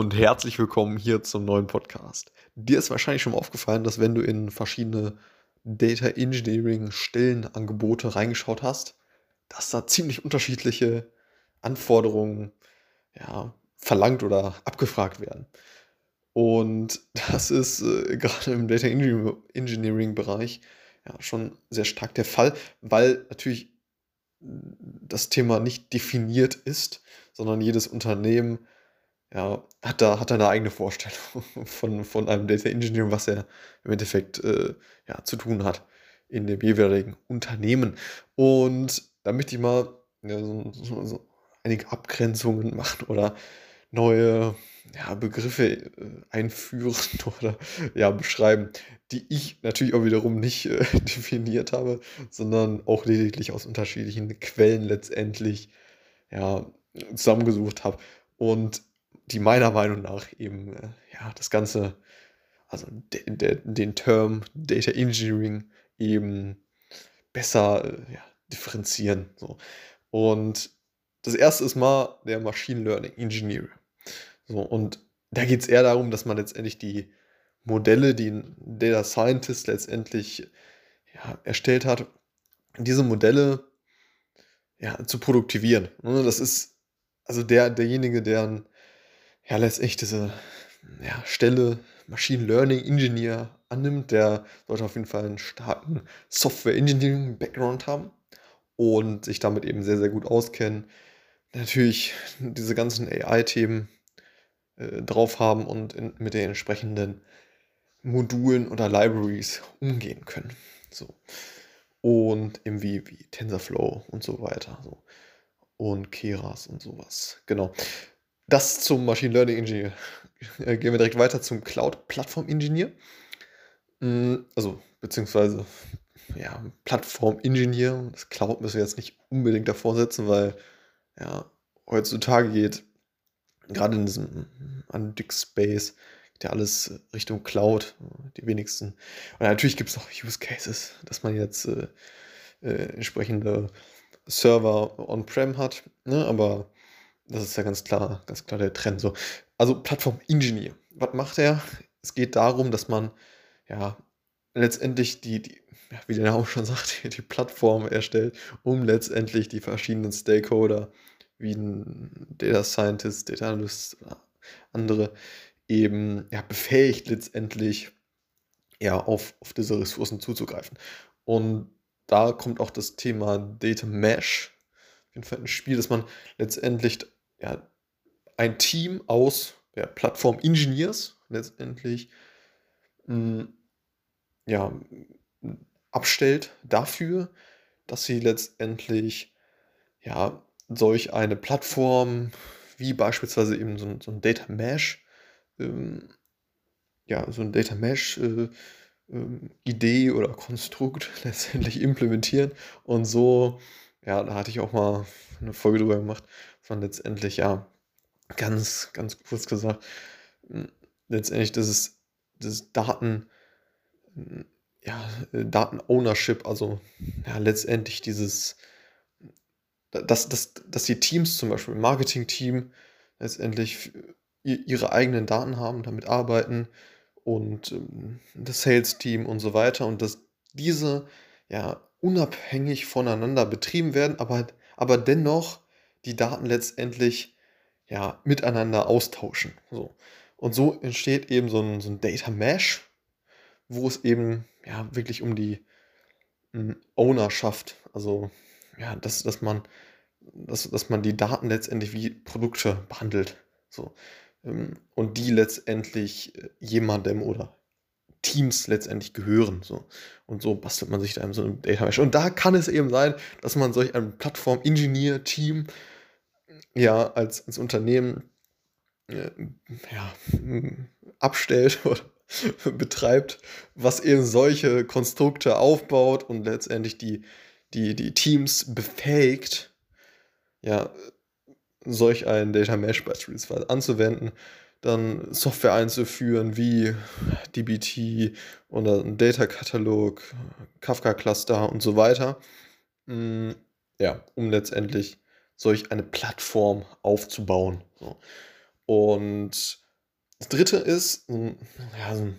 und herzlich willkommen hier zum neuen Podcast. Dir ist wahrscheinlich schon aufgefallen, dass wenn du in verschiedene Data Engineering Stellenangebote reingeschaut hast, dass da ziemlich unterschiedliche Anforderungen ja, verlangt oder abgefragt werden. Und das ist äh, gerade im Data Engineering Bereich ja, schon sehr stark der Fall, weil natürlich das Thema nicht definiert ist, sondern jedes Unternehmen ja, hat da, hat da eine eigene Vorstellung von, von einem Data Engineer, was er im Endeffekt äh, ja, zu tun hat in dem jeweiligen Unternehmen. Und da möchte ich mal ja, so, so, so einige Abgrenzungen machen oder neue ja, Begriffe äh, einführen oder ja, beschreiben, die ich natürlich auch wiederum nicht äh, definiert habe, sondern auch lediglich aus unterschiedlichen Quellen letztendlich ja, zusammengesucht habe. Und die meiner Meinung nach eben äh, ja, das Ganze, also de, de, den Term Data Engineering eben besser äh, ja, differenzieren. So. Und das erste ist mal der Machine Learning Engineer. So, und da geht es eher darum, dass man letztendlich die Modelle, die ein Data Scientist letztendlich ja, erstellt hat, diese Modelle ja, zu produktivieren. Ne, das ist also der, derjenige, der ja, letztendlich diese ja, Stelle Machine Learning Engineer annimmt, der sollte auf jeden Fall einen starken Software Engineering Background haben und sich damit eben sehr, sehr gut auskennen. Natürlich diese ganzen AI-Themen äh, drauf haben und in, mit den entsprechenden Modulen oder Libraries umgehen können. So. Und eben wie, wie TensorFlow und so weiter. So. Und Keras und sowas. Genau. Das zum Machine Learning Engineer. Äh, gehen wir direkt weiter zum Cloud Plattform Engineer. Mm, also, beziehungsweise, ja, Plattform Engineer. Das Cloud müssen wir jetzt nicht unbedingt davor setzen, weil, ja, heutzutage geht gerade in diesem Undic Space geht ja alles Richtung Cloud, die wenigsten. Und natürlich gibt es noch Use Cases, dass man jetzt äh, äh, entsprechende Server on-prem hat, ne? aber das ist ja ganz klar, ganz klar der Trend. So. Also Plattform Engineer. Was macht er? Es geht darum, dass man ja letztendlich die, die wie der Name schon sagt, die Plattform erstellt, um letztendlich die verschiedenen Stakeholder wie ein Data Scientist, Data Analyst oder andere eben ja, befähigt letztendlich ja, auf, auf diese Ressourcen zuzugreifen. Und da kommt auch das Thema Data Mesh auf jeden Fall ins Spiel, dass man letztendlich ja, ein Team aus ja, Plattform-Engineers letztendlich mh, hm, ja, abstellt dafür, dass sie letztendlich ja, solch eine Plattform wie beispielsweise eben so ein, so ein Data Mesh, ähm, ja, so ein Data Mesh äh, ähm, Idee oder Konstrukt letztendlich implementieren und so, ja, da hatte ich auch mal eine Folge drüber gemacht, von letztendlich, ja, ganz, ganz kurz gesagt, letztendlich das ist das Daten, ja, Daten-Ownership, also ja, letztendlich dieses dass, dass, dass die Teams, zum Beispiel Marketing-Team, letztendlich ihre eigenen Daten haben, damit arbeiten und ähm, das Sales-Team und so weiter und dass diese ja unabhängig voneinander betrieben werden, aber, aber dennoch die Daten letztendlich ja miteinander austauschen. So. Und so entsteht eben so ein, so ein Data Mesh, wo es eben ja wirklich um die um Ownerschaft, also ja, dass, dass man, dass, dass man die Daten letztendlich wie Produkte behandelt. So. Ähm, und die letztendlich äh, jemandem oder Teams letztendlich gehören. So. Und so bastelt man sich da in so einem Data Mesh. Und da kann es eben sein, dass man solch ein Plattform-Engineer-Team ja als, als Unternehmen äh, ja, abstellt oder betreibt, was eben solche Konstrukte aufbaut und letztendlich die die, die Teams befähigt, ja, solch ein Data Mesh beispielsweise anzuwenden, dann Software einzuführen wie DBT oder ein Data Katalog, Kafka Cluster und so weiter. Mm, ja, um letztendlich solch eine Plattform aufzubauen. Und Das dritte ist ja, so ein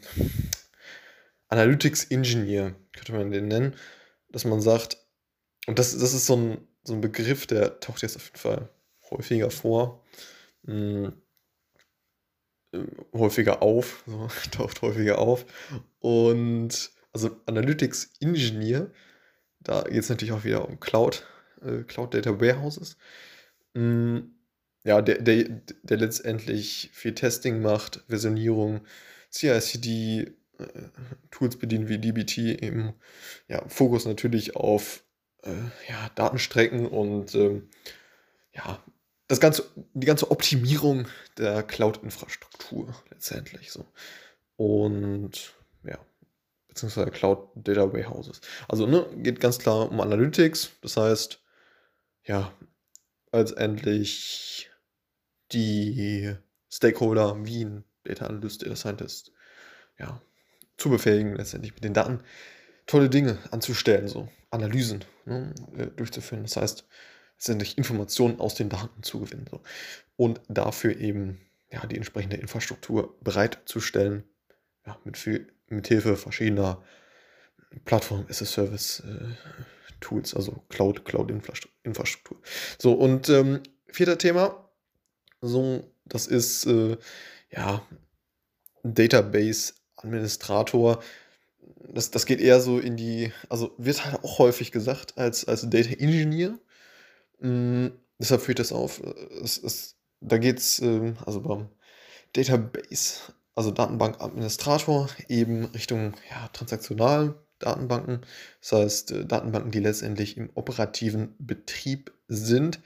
Analytics Engineer, könnte man den nennen, dass man sagt, und das, das ist so ein, so ein Begriff, der taucht jetzt auf jeden Fall häufiger vor, mh, hm, häufiger auf, so, taucht häufiger auf. Und also Analytics Engineer, da geht es natürlich auch wieder um Cloud, äh, Cloud Data Warehouses. Mh, hm, ja, der, der, der letztendlich viel Testing macht, Versionierung, CI/CD, äh, Tools bedienen wie DBT, eben ja, Fokus natürlich auf äh, ja, Datenstrecken und ähm, ja, das ganze, die ganze Optimierung der Cloud-Infrastruktur letztendlich so. Und ja, beziehungsweise Cloud Data Warehouses. Also, ne, geht ganz klar um Analytics, das heißt, ja, letztendlich die Stakeholder wie ein Data Analyst, Data Scientist, ja, zu befähigen, letztendlich mit den Daten tolle Dinge anzustellen, so Analysen ne, äh, durchzuführen. Das heißt, letztendlich Informationen aus den Daten zu gewinnen. So. Und dafür eben ja, die entsprechende Infrastruktur bereitzustellen, ja, mit, viel, mit Hilfe verschiedener Plattform as a Service äh, Tools, also Cloud, Cloud Infrastruktur. So, und ähm, vierter Thema, so, das ist äh, ja Database Administrator. Das, das geht eher so in die, also wird halt auch häufig gesagt als, als Data Engineer. Mhm, deshalb führt das auf. Es, es, da geht es, äh, also beim Database, also Datenbankadministrator, eben Richtung ja, transaktionalen Datenbanken. Das heißt, äh, Datenbanken, die letztendlich im operativen Betrieb sind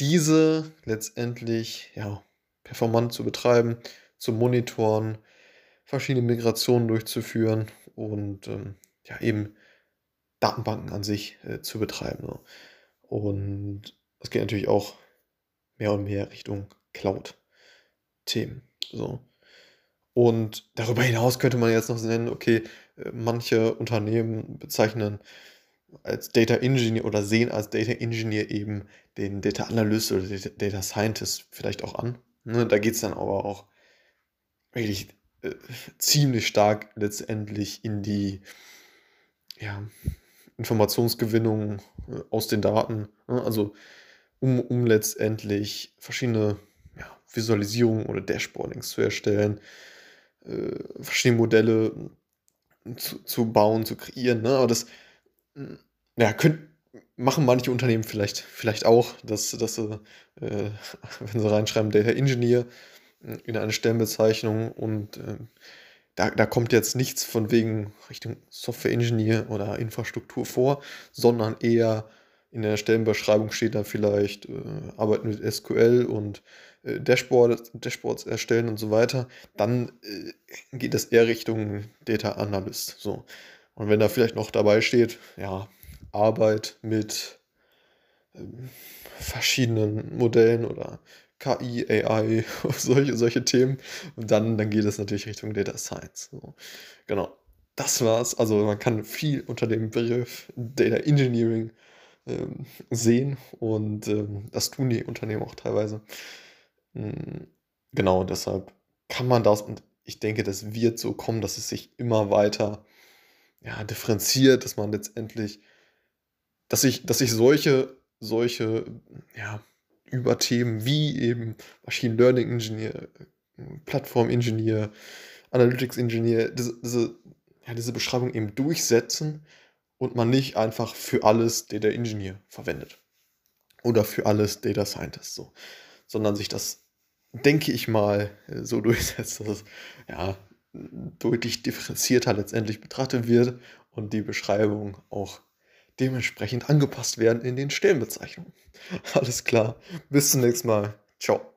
diese letztendlich ja, performant zu betreiben, zu monitoren, verschiedene Migrationen durchzuführen und ähm, ja, eben Datenbanken an sich äh, zu betreiben. So. Und das geht natürlich auch mehr und mehr Richtung Cloud-Themen. So. Und darüber hinaus könnte man jetzt noch nennen, okay, äh, manche Unternehmen bezeichnen als Data Engineer oder sehen als Data Engineer eben den Data Analyst oder Data Scientist vielleicht auch an. Ne, da geht es dann aber auch wirklich äh, ziemlich stark letztendlich in die ja, Informationsgewinnung äh, aus den Daten. Ne, also um, um letztendlich verschiedene ja, Visualisierungen oder Dashboardings zu erstellen, äh, verschiedene Modelle zu, zu bauen, zu kreieren. Ne? Aber das ja, können, machen manche Unternehmen vielleicht, vielleicht auch, dass, dass sie, äh, wenn sie reinschreiben, Data Engineer äh, in eine Stellenbezeichnung und äh, da, da kommt jetzt nichts von wegen Richtung Software Engineer oder Infrastruktur vor, sondern eher in der Stellenbeschreibung steht da vielleicht äh, Arbeiten mit SQL und äh, Dashboard, Dashboards erstellen und so weiter. Dann äh, geht es eher Richtung Data Analyst. So. Und wenn da vielleicht noch dabei steht, ja, Arbeit mit ähm, verschiedenen Modellen oder KI, AI, solche, solche Themen, dann, dann geht es natürlich Richtung Data Science. So. Genau, das war's. Also man kann viel unter dem Begriff Data Engineering ähm, sehen und ähm, das tun die Unternehmen auch teilweise. Mhm, genau, deshalb kann man das und ich denke, das wird so kommen, dass es sich immer weiter ja, differenziert, dass man letztendlich, dass ich, dass ich solche, solche, ja, Überthemen wie eben Machine Learning Engineer, Plattform Engineer, Analytics Engineer, diese, diese, ja, diese Beschreibung eben durchsetzen und man nicht einfach für alles Data Engineer verwendet. Oder für alles Data Scientist so. Sondern sich das, denke ich mal, so durchsetzt, dass es ja deutlich differenzierter letztendlich betrachtet wird und die Beschreibung auch dementsprechend angepasst werden in den Stellenbezeichnungen. Alles klar, bis zum nächsten Mal. Ciao.